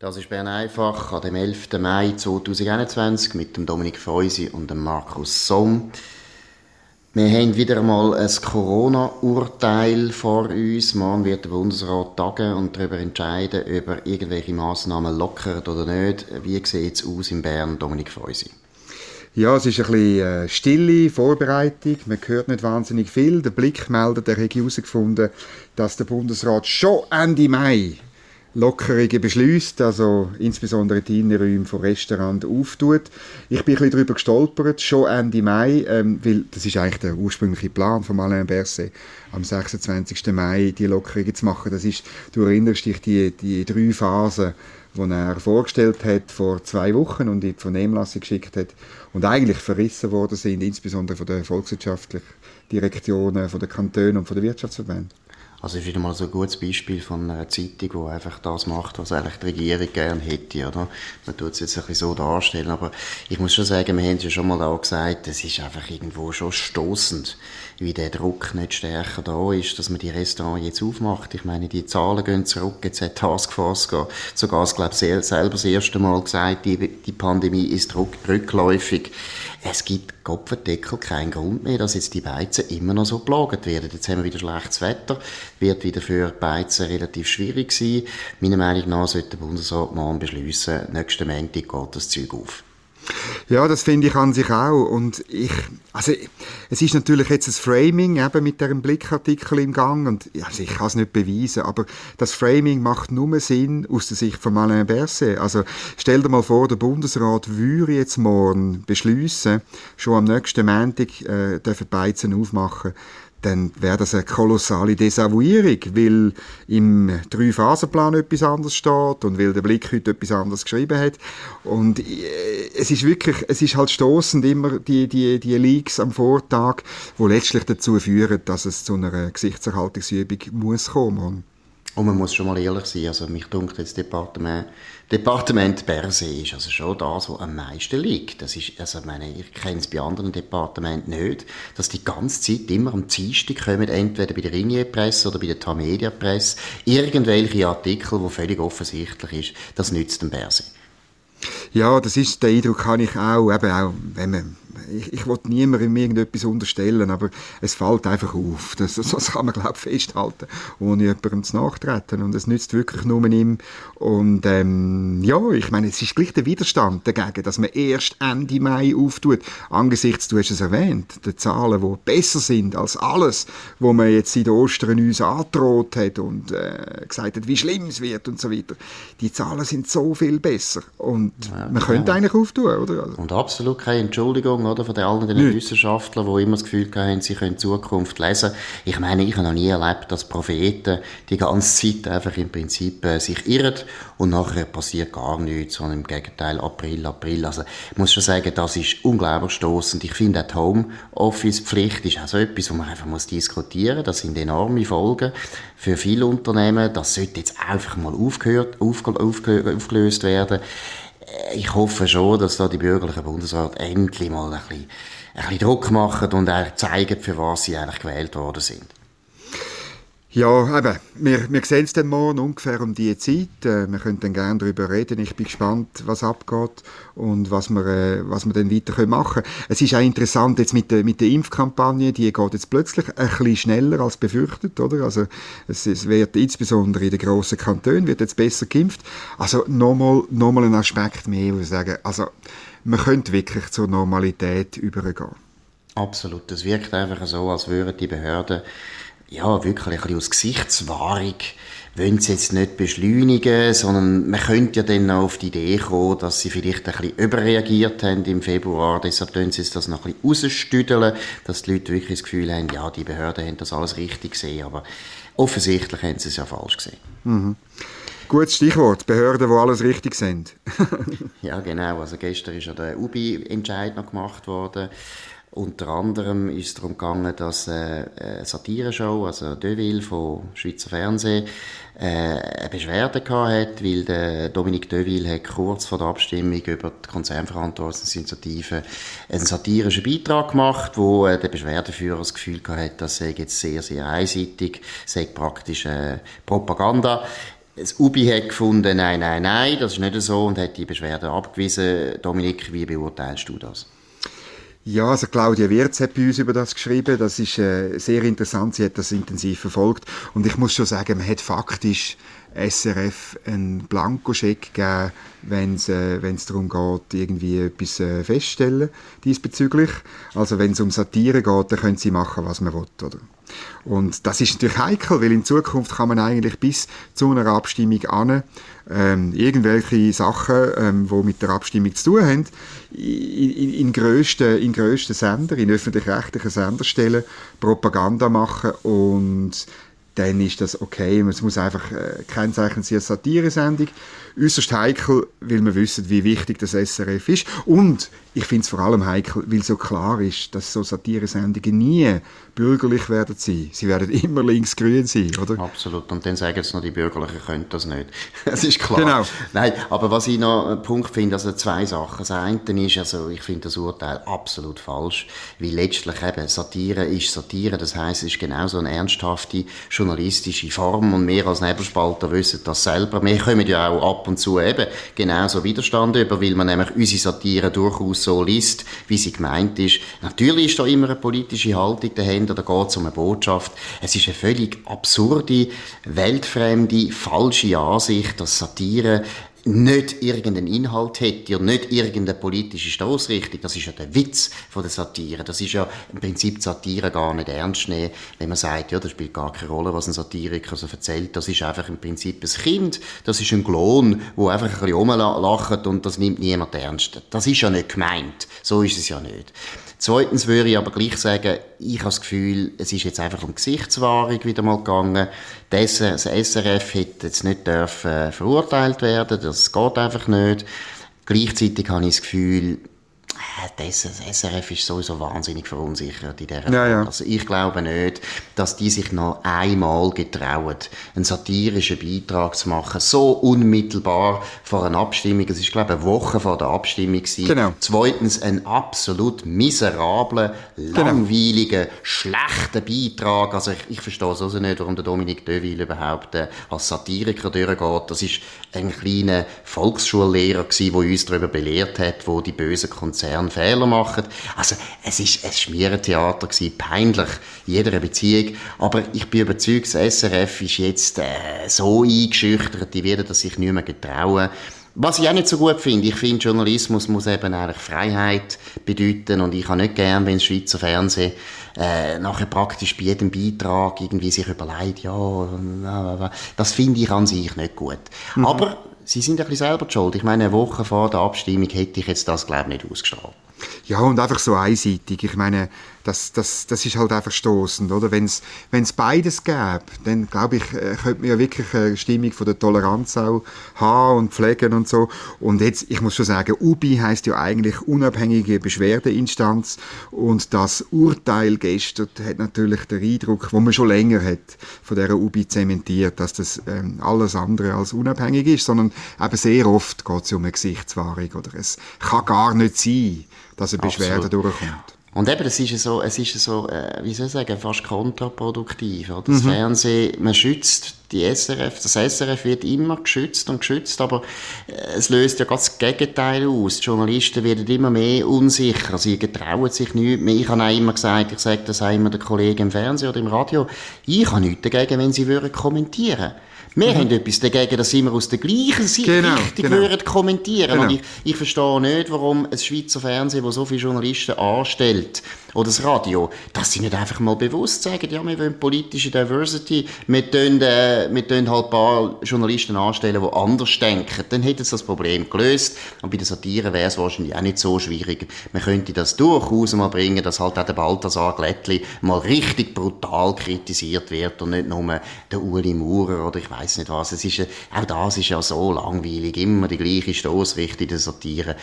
Das ist Bern einfach an dem 11. Mai 2021 mit dem Dominik Feusi und dem Markus Somm. Wir haben wieder einmal ein Corona-Urteil vor uns. Morgen wird der Bundesrat tagen und darüber entscheiden, ob er irgendwelche Massnahmen lockert oder nicht. Wie sieht es aus in Bern, Dominik Feusi? Ja, es ist ein bisschen äh, stille Vorbereitung. Man hört nicht wahnsinnig viel. Der Blick meldet, er hätte herausgefunden, dass der Bundesrat schon Ende Mai Lockerungen beschließt, also insbesondere die Innenräume von Restaurants auftut. Ich bin ein bisschen darüber gestolpert, schon Ende Mai, ähm, weil das ist eigentlich der ursprüngliche Plan von Alain Berset, am 26. Mai die Lockerungen zu machen. Das ist, du erinnerst dich, die, die drei Phasen, die er vorgestellt hat vor zwei Wochen und in die Vernehmlassung geschickt hat und eigentlich verrissen worden sind, insbesondere von den volkswirtschaftlichen Direktionen, von den Kantonen und von den Wirtschaftsverbänden. Also ist wieder mal so ein gutes Beispiel von einer Zeitung, die einfach das macht, was eigentlich die Regierung gerne hätte, oder? Man tut es jetzt ein bisschen so darstellen, aber ich muss schon sagen, wir haben es ja schon mal da gesagt, es ist einfach irgendwo schon stoßend, wie der Druck nicht stärker da ist, dass man die Restaurants jetzt aufmacht. Ich meine, die Zahlen gehen zurück, jetzt hat Taskforce sogar, das, glaube ich, selber das erste Mal gesagt, die, die Pandemie ist rückläufig es gibt Kopfendeckel keinen Grund mehr, dass jetzt die Beizen immer noch so belagert werden. Jetzt haben wir wieder schlechtes Wetter, wird wieder für Beizen relativ schwierig sein. Meiner Meinung nach sollte der Bundesrat morgen beschließen, nächsten Montag geht das Zeug auf. Ja, das finde ich an sich auch. Und ich, also, es ist natürlich jetzt ein Framing eben mit diesem Blickartikel im Gang und also ich kann es nicht beweisen, aber das Framing macht nur Sinn aus der Sicht von Alain Berset. Also, stell dir mal vor, der Bundesrat würde jetzt morgen beschließen, schon am nächsten Montag äh, dürfen Beizen aufmachen dann wäre das eine kolossale Desavouierung, weil im Drei-Phasen-Plan etwas anderes steht und weil der Blick heute etwas anderes geschrieben hat. Und äh, es ist wirklich, es ist halt stoßend immer die, die, die Leaks am Vortag, wo letztlich dazu führen, dass es zu einer Gesichtserhaltungsübung muss kommen. Und man muss schon mal ehrlich sein, also mich dunkt jetzt Departement, Departement Berse ist also schon das, was am meisten liegt. Das ist, also meine, ich kenne es bei anderen Departementen nicht, dass die ganze Zeit immer am Dienstag kommen, entweder bei der Ringier-Presse oder bei der Tamedia-Presse, irgendwelche Artikel, wo völlig offensichtlich ist, das nützt dem Berse. Ja, das ist, der Eindruck habe ich auch, eben auch, wenn man ich, ich will niemandem irgendetwas unterstellen, aber es fällt einfach auf. Das, das kann man, glaube ich, festhalten, ohne jemandem zu nachtreten. Und es nützt wirklich nur ihm. Und ähm, ja, ich meine, es ist gleich der Widerstand dagegen, dass man erst Ende Mai auftut. Angesichts, du hast es erwähnt, der Zahlen, die besser sind als alles, wo man jetzt in den Ostern uns angedroht hat und äh, gesagt hat, wie schlimm es wird und so weiter. Die Zahlen sind so viel besser. Und ja, man könnte eigentlich auftun, oder? Und absolut keine Entschuldigung oder, von den Nicht. Wissenschaftlern, die immer das Gefühl haben, sie können Zukunft lesen. Ich meine, ich habe noch nie erlebt, dass Propheten die ganze Zeit einfach im Prinzip äh, sich irren und nachher passiert gar nichts, sondern im Gegenteil April, April. Also ich muss schon sagen, das ist unglaublich stoßend. Ich finde auch die Homeoffice-Pflicht ist auch so etwas, wo man einfach muss diskutieren muss. Das sind enorme Folgen für viele Unternehmen. Das sollte jetzt einfach mal aufgehört, aufge, aufge, aufgelöst werden ich hoffe schon, dass da die bürgerlichen Bundesrat endlich mal ein bisschen, ein bisschen Druck machen und auch zeigen, für was sie eigentlich gewählt worden sind. Ja, eben, wir, wir sehen es dann morgen ungefähr um diese Zeit. Äh, wir können dann gerne darüber reden. Ich bin gespannt, was abgeht und was wir, äh, was wir dann weiter machen können. Es ist auch interessant jetzt mit der, mit der Impfkampagne, die geht jetzt plötzlich ein bisschen schneller als befürchtet, oder? Also, es, es wird insbesondere in den grossen Kantonen wird jetzt besser geimpft. Also, nochmal, nochmal ein Aspekt mehr, wo ich sagen, also, man könnte wirklich zur Normalität übergehen. Absolut. Es wirkt einfach so, als würden die Behörden ja, wirklich ein bisschen aus Gesichtswahrung wollen sie jetzt nicht beschleunigen, sondern man könnte ja dann auch auf die Idee kommen, dass sie vielleicht ein bisschen überreagiert haben im Februar, deshalb tun sie das noch ein bisschen rausstüdeln, dass die Leute wirklich das Gefühl haben, ja, die Behörden haben das alles richtig gesehen, aber offensichtlich haben sie es ja falsch gesehen. Mhm. Gutes Stichwort, Behörden, die alles richtig sind. ja, genau. Also gestern ist ja der UBI-Entscheid noch gemacht worden. Unter anderem ist es darum gegangen, dass äh, eine Satire-Show, also Deville vom Schweizer Fernsehen, äh, eine Beschwerde gehabt hat, weil Dominique Deville hat kurz vor der Abstimmung über die Konzernverantwortungsinitiative einen satirischen Beitrag gemacht, wo äh, der Beschwerdeführer das Gefühl gehabt hat, das sei jetzt sehr, sehr einseitig, sei praktisch äh, Propaganda. Das UBI hat gefunden, nein, nein, nein, das ist nicht so und hat die Beschwerde abgewiesen. Dominik, wie beurteilst du das? Ja, also Claudia Wirz hat bei uns über das geschrieben. Das ist äh, sehr interessant. Sie hat das intensiv verfolgt. Und ich muss schon sagen, man hat faktisch SRF einen Blankoscheck gegeben, wenn es äh, darum geht, irgendwie etwas äh, feststellen diesbezüglich. Also wenn es um Satire geht, dann können sie machen, was man will, oder? Und das ist natürlich heikel, weil in Zukunft kann man eigentlich bis zu einer Abstimmung an ähm, irgendwelche Sachen, ähm, die mit der Abstimmung zu tun haben, in, in, in grössten in grössten Sender, in öffentlich-rechtlichen Sender stellen, Propaganda machen und dann ist das okay. Es muss einfach äh, kennzeichnen sie als Satire-Sendung. Äußerst heikel, weil wir wissen, wie wichtig das SRF ist. Und ich finde es vor allem heikel, weil so klar ist, dass so Satire-Sendungen nie bürgerlich werden sein. Sie werden immer linksgrün sein, oder? Absolut. Und dann sagen sie noch, die Bürgerlichen können das nicht. das ist klar. Genau. Nein, aber was ich noch einen Punkt finde, also zwei Sachen. Das eine ist, also ich finde das Urteil absolut falsch, weil letztlich eben Satire ist Satire. Das heißt, es ist genauso eine ernsthafte journalistische Form und wir als Nebelspalter wissen das selber. Wir kommen ja auch ab und zu eben genauso Widerstand über, weil man nämlich unsere Satire durchaus so liest, wie sie gemeint ist. Natürlich ist da immer eine politische Haltung dahinter, da geht es um eine Botschaft. Es ist eine völlig absurde, weltfremde, falsche Ansicht, dass Satire nicht irgendeinen Inhalt hätte und nicht irgendeine politische Stoßrichtung. Das ist ja der Witz von der Satire. Das ist ja im Prinzip Satire gar nicht ernst nehmen, wenn man sagt, ja, das spielt gar keine Rolle, was ein Satiriker so erzählt. Das ist einfach im Prinzip ein Kind, das ist ein Klon, wo einfach ein bisschen rumlacht und das nimmt niemand ernst. Das ist ja nicht gemeint. So ist es ja nicht. Zweitens würde ich aber gleich sagen, ich habe das Gefühl, es ist jetzt einfach um Gesichtswahrung wieder mal gegangen. Das, das SRF hätte jetzt nicht dürfen verurteilt werden, das geht einfach nicht. Gleichzeitig habe ich das Gefühl, das, das SRF ist sowieso wahnsinnig verunsichert in dieser ja, ja. Also ich glaube nicht, dass die sich noch einmal getrauen, einen satirischen Beitrag zu machen, so unmittelbar vor einer Abstimmung. Es ist, glaube ich, eine Woche vor der Abstimmung gewesen. Genau. Zweitens einen absolut miserablen, Genau. langweiligen, schlechten Beitrag. Also ich, ich verstehe es also nicht, warum der Dominik Deville überhaupt äh, als Satiriker durchgeht. Das ist ein kleiner Volksschullehrer gewesen, der uns darüber belehrt hat, wo die bösen Konzerne Fehler machen. Also es ist ein Schmierentheater gewesen, peinlich, in jeder Beziehung. Aber ich bin überzeugt, das SRF ist jetzt äh, so eingeschüchtert, die werden das sich nicht mehr getrauen. Was ich auch nicht so gut finde, ich finde, Journalismus muss eben eigentlich Freiheit bedeuten und ich habe nicht gern, wenn das Schweizer Fernsehen äh, nachher praktisch bei jedem Beitrag irgendwie sich überlegt, ja, das finde ich an sich nicht gut. Mhm. Aber sie sind ein bisschen selber schuld. Ich meine, eine Woche vor der Abstimmung hätte ich jetzt das, glaube ich, nicht ausgestrahlt. Ja, und einfach so einseitig. Ich meine, das, das, das ist halt einfach stoßend, oder? Wenn es beides gäbe, dann glaube ich, äh, könnte man ja wirklich eine Stimmung von der Toleranz auch haben und pflegen und so. Und jetzt, ich muss schon sagen, UBI heißt ja eigentlich unabhängige Beschwerdeinstanz und das Urteil gestern hat natürlich den Eindruck, wo man schon länger hat, von der UBI zementiert, dass das ähm, alles andere als unabhängig ist, sondern eben sehr oft geht es um eine Gesichtswahrung oder es kann gar nicht sein, dass eine Beschwerde Absolut. durchkommt. Und eben, es ist so, es ist so, äh, wie soll ich sagen, fast kontraproduktiv. Oder? Das mhm. Fernsehen, man schützt die SRF, das SRF wird immer geschützt und geschützt, aber äh, es löst ja ganz das Gegenteil aus. Die Journalisten werden immer mehr unsicher, sie getrauen sich nicht mehr. Ich habe auch immer gesagt, ich sage das auch immer den Kollegen im Fernsehen oder im Radio, ich habe nichts dagegen, wenn sie würden kommentieren würden. Wir mhm. haben etwas dagegen, dass wir aus der gleichen Seite genau, richtig genau. würden kommentieren. Genau. Und ich, ich verstehe nicht, warum ein Schweizer Fernsehen, das so viele Journalisten anstellt, oder das Radio, dass sie nicht einfach mal bewusst sagen, ja, wir wollen politische Diversity, wir tun, äh, wir tun halt ein paar Journalisten anstellen, die anders denken. Dann hätte es das Problem gelöst. Und bei der Satire wäre es wahrscheinlich auch nicht so schwierig. Man könnte das durchaus mal bringen, dass halt auch der Balthasar Glättli mal richtig brutal kritisiert wird und nicht nur der Uli Maurer oder ich weiß nicht was. Es ist, äh, auch das ist ja so langweilig, immer die gleiche Stoßrichtung der Satire.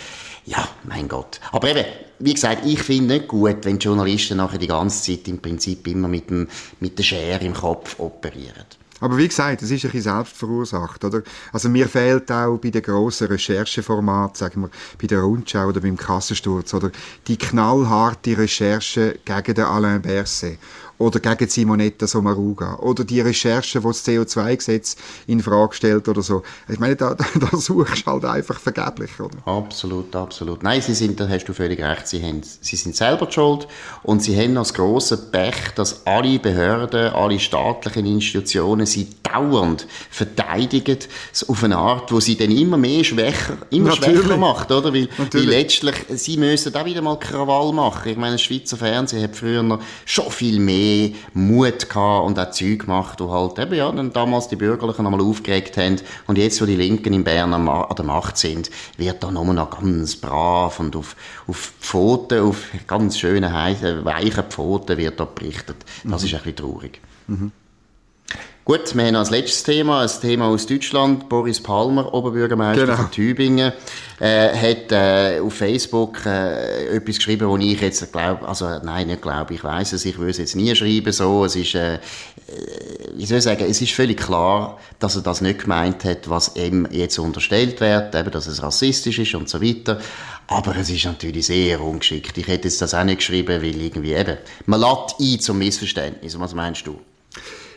Ja, mein Gott. Aber eben, wie gesagt, ich finde nicht gut, wenn die Journalisten nachher die ganze Zeit im Prinzip immer mit, dem, mit der Schere im Kopf operieren. Aber wie gesagt, es ist ein bisschen selbst verursacht, oder? Also mir fehlt auch bei den grossen Rechercheformaten, sagen wir, bei der Rundschau oder beim Kassensturz, oder die knallharte Recherche gegen den Alain Berset. Oder gegen Simonetta Sommaruga oder die Recherche, wo das CO2-Gesetz in Frage stellt oder so. Ich meine, da, da suchst du halt einfach vergeblich, oder? Absolut, absolut. Nein, sie sind, da hast du völlig recht, sie, haben, sie sind selber schuld und sie haben das große Pech, dass alle Behörden, alle staatlichen Institutionen sie dauernd verteidigen auf eine Art, wo sie dann immer mehr schwächer, immer Natürlich. schwächer macht, oder? Weil, weil letztlich, sie müssen auch wieder mal Krawall machen. Ich meine, das Schweizer Fernsehen hat früher noch schon viel mehr Mut gehabt und auch Zeug gemacht, wo halt eben, ja, dann damals die Bürgerlichen einmal aufgeregt haben und jetzt, wo die Linken in Bern an der Macht sind, wird da nur noch ganz brav und auf, auf Pfoten, auf ganz schöne, weichen Pfoten wird da berichtet. Das mhm. ist ein bisschen traurig. Mhm. Gut, wir haben als letztes Thema ein Thema aus Deutschland. Boris Palmer, Oberbürgermeister genau. von Tübingen, äh, hat äh, auf Facebook äh, etwas geschrieben, wo ich jetzt glaube, also nein, nicht glaube, ich weiß es, ich würde es jetzt nie schreiben so. Es ist, äh, äh, wie soll ich sagen, es ist völlig klar, dass er das nicht gemeint hat, was ihm jetzt unterstellt wird, eben, dass es rassistisch ist und so weiter. Aber es ist natürlich sehr ungeschickt. Ich hätte jetzt das auch nicht geschrieben, weil irgendwie eben, man lädt ein zum Missverständnis. Was meinst du?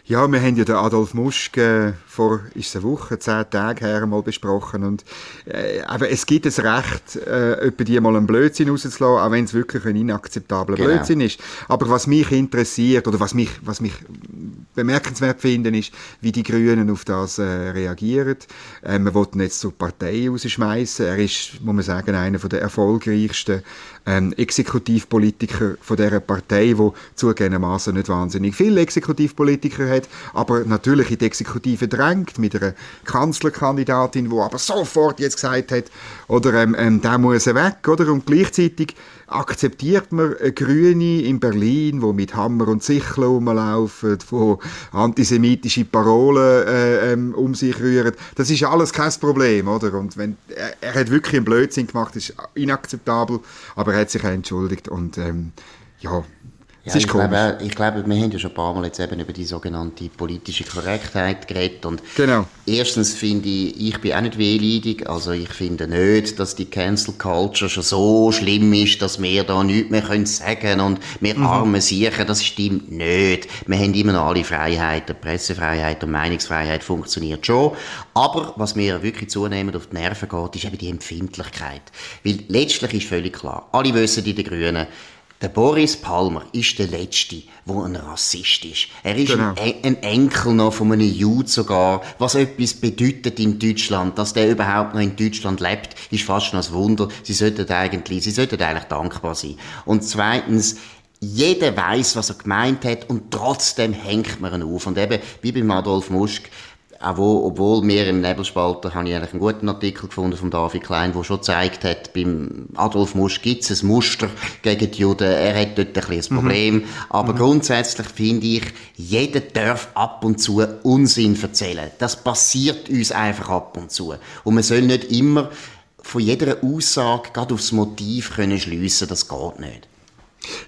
Ja, wir haben ja den Adolf Muschke äh, vor, ist eine Woche, zehn Tage her mal besprochen und äh, aber es gibt das Recht, äh, die mal einen Blödsinn rauszulassen, auch wenn es wirklich ein inakzeptabler genau. Blödsinn ist. Aber was mich interessiert oder was mich, was mich bemerkenswert finde, ist, wie die Grünen auf das äh, reagieren. Äh, man ihn jetzt zur Partei rausschmeißen. Er ist, muss man sagen, einer der erfolgreichsten ähm, Exekutivpolitiker von dieser Partei, wo zugegebenermaßen nicht wahnsinnig viele Exekutivpolitiker hat, aber natürlich in die Exekutive drängt mit einer Kanzlerkandidatin, wo aber sofort jetzt gesagt hat, oder ähm, ähm, der muss weg, oder? Und gleichzeitig akzeptiert man Grüne in Berlin, wo mit Hammer und Sichel rumlaufen, wo antisemitische Parolen äh, ähm, um sich rühren. Das ist alles kein Problem, oder? Und wenn er, er hat wirklich einen Blödsinn gemacht, ist inakzeptabel, aber er hat sich auch entschuldigt und ähm, ja, ja, ich, glaube, ich glaube, wir haben ja schon ein paar Mal jetzt eben über die sogenannte politische Korrektheit geredet. Und genau. erstens finde ich, ich bin auch nicht wehleidig. Also ich finde nicht, dass die Cancel Culture schon so schlimm ist, dass wir da nichts mehr können sagen und wir mhm. Arme sichern. Das stimmt nicht. Wir haben immer noch alle Freiheiten. Pressefreiheit und Meinungsfreiheit funktioniert schon. Aber was mir wirklich zunehmend auf die Nerven geht, ist eben die Empfindlichkeit. Weil letztlich ist völlig klar, alle wissen in den Grünen, der Boris Palmer ist der Letzte, der ein Rassist ist. Er ist genau. ein, ein, Enkel noch von einem Jude sogar, was etwas bedeutet in Deutschland. Dass der überhaupt noch in Deutschland lebt, ist fast schon ein Wunder. Sie sollten eigentlich, sie sollten eigentlich dankbar sein. Und zweitens, jeder weiß, was er gemeint hat und trotzdem hängt man ihn auf. Und eben, wie beim Adolf Musk, auch wo, obwohl wir im Nebelspalter, habe ich eigentlich einen guten Artikel gefunden von David Klein, der schon gezeigt hat, beim Adolf Musch gibt es ein Muster gegen die Juden. Er hat dort ein ein mhm. Problem. Mhm. Aber mhm. grundsätzlich finde ich, jeder darf ab und zu Unsinn erzählen. Das passiert uns einfach ab und zu. Und man soll nicht immer von jeder Aussage gerade aufs Motiv können schliessen. Das geht nicht.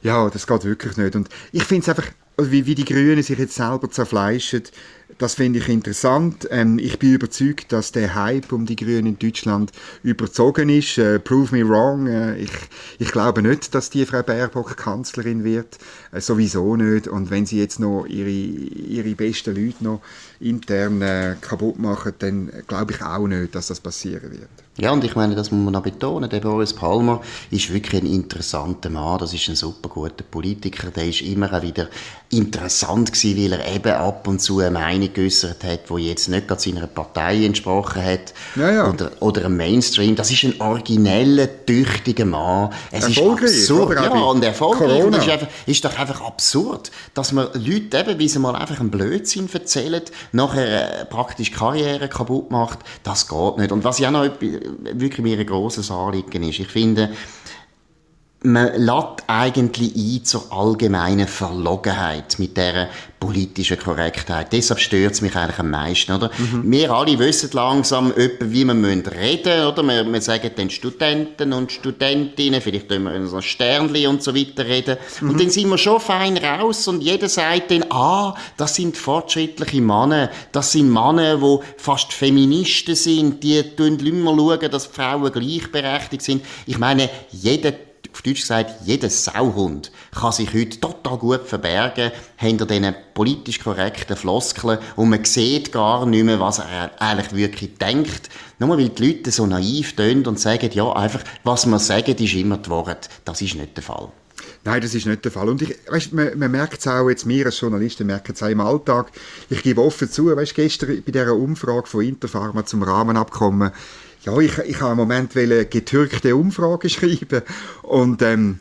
Ja, das geht wirklich nicht. Und ich finde es einfach, wie, wie die Grünen sich jetzt selber zerfleischen, das finde ich interessant. Ähm, ich bin überzeugt, dass der Hype um die Grünen in Deutschland überzogen ist. Äh, prove me wrong. Äh, ich, ich glaube nicht, dass die Frau Baerbock Kanzlerin wird. Äh, sowieso nicht. Und wenn sie jetzt noch ihre, ihre besten Leute noch intern äh, kaputt machen, dann glaube ich auch nicht, dass das passieren wird. Ja, und ich meine, das muss man auch betonen, der Boris Palmer ist wirklich ein interessanter Mann, das ist ein super guter Politiker, der ist immer auch wieder interessant gewesen, weil er eben ab und zu eine Meinung geäußert hat, wo jetzt nicht gerade seiner Partei entsprochen hat ja, ja. Oder, oder einem Mainstream. Das ist ein origineller, tüchtiger Mann. Es ist absurd. Ja, und erfolgreich. Und ist, einfach, ist doch einfach absurd, dass man Leute eben, wie sie mal einfach einen Blödsinn erzählen, nachher äh, praktisch Karriere kaputt macht. Das geht nicht. Und was ja noch wirklich mir ein grosses Anliegen ist, ich finde, man lädt eigentlich ein zur allgemeinen Verlogenheit mit der politischen Korrektheit. Deshalb stört es mich eigentlich am meisten, oder? Mhm. Wir alle wissen langsam wie wir reden müssen, oder? Wir, wir sagen den Studenten und Studentinnen, vielleicht können wir so Sternli und so weiter reden. Mhm. Und dann sind wir schon fein raus und jeder sagt dann, ah, das sind fortschrittliche Männer, das sind Männer, die fast Feministen sind, die tun immer schauen, dass Frauen gleichberechtigt sind. Ich meine, jeder Deutsch gesagt, jeder Sauhund kann sich heute total gut verbergen hinter diesen politisch korrekten Floskeln und man sieht gar nicht mehr, was er eigentlich wirklich denkt. Nur weil die Leute so naiv tönen und sagen, ja, einfach, was wir sagen, ist immer die Wahrheit. Das ist nicht der Fall. Nein, das ist nicht der Fall. Und ich, weißt, man, man merkt es auch, jetzt wir als Journalisten merken es auch im Alltag. Ich gebe offen zu, weißt, gestern bei dieser Umfrage von Interpharma zum Rahmenabkommen, ja, ich, ich habe im Moment getürkte Umfrage schreiben und ähm,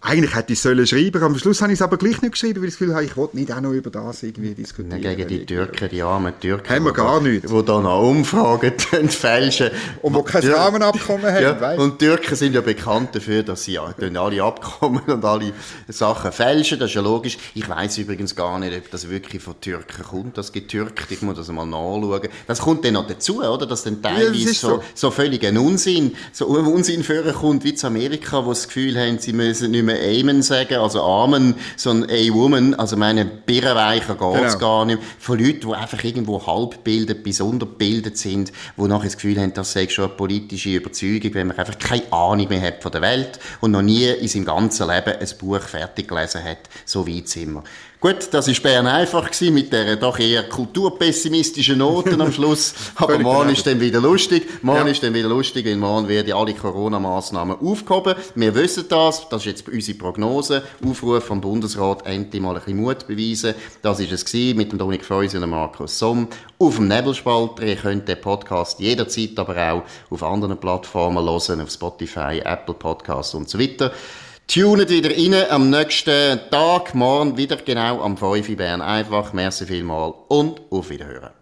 eigentlich hätte ich es schreiben Am Schluss habe ich es aber gleich nicht geschrieben, weil ich das Gefühl habe, ich wollte nicht auch noch über das irgendwie diskutieren. Gegen die Türken, die armen Türken. Haben wir gar nicht. Die da noch Umfragen fälschen. Und wo kein Rahmenabkommen haben, ja, weißt? Und Türken sind ja bekannt dafür, dass sie alle Abkommen und alle Sachen fälschen. Das ist ja logisch. Ich weiß übrigens gar nicht, ob das wirklich von Türken kommt, das getürkt. Ich muss das mal nachschauen. Das kommt dann noch dazu, oder? Dass dann teilweise ja, so, so. so völlig ein Unsinn, so Unsinn kommt wie zu Amerika, wo das Gefühl haben, sie müssen nicht mehr mehr Amen sagen, also Amen, sondern A Woman, also meine Birrenweicher geht's genau. gar nicht. Von Leuten, die einfach irgendwo halbbildet bis unterbildet sind, die nachher das Gefühl haben, das sei schon eine politische Überzeugung, wenn man einfach keine Ahnung mehr hat von der Welt und noch nie in seinem ganzen Leben ein Buch fertig gelesen hat. So weit sind wir. Gut, das war Bern einfach gewesen, mit der doch eher kulturpessimistischen Noten am Schluss. Aber morgen ist dann wieder lustig. Morgen ja. ist dann wieder lustig, weil morgen werden alle Corona-Massnahmen aufgehoben. Wir wissen das. Das ist jetzt unsere Prognose. Aufruf vom Bundesrat, endlich mal ein bisschen Mut beweisen. Das ist es gewesen, mit dem Dominik Freusen und Markus Somm. Auf dem Nebelspalter. Ihr könnt den Podcast jederzeit aber auch auf anderen Plattformen hören, auf Spotify, Apple Podcasts und so weiter. Tunet wieder rein am nächsten Tag, morgen wieder genau am 5 Uhr Bern. Einfach, merci vielmal und auf Wiederhören.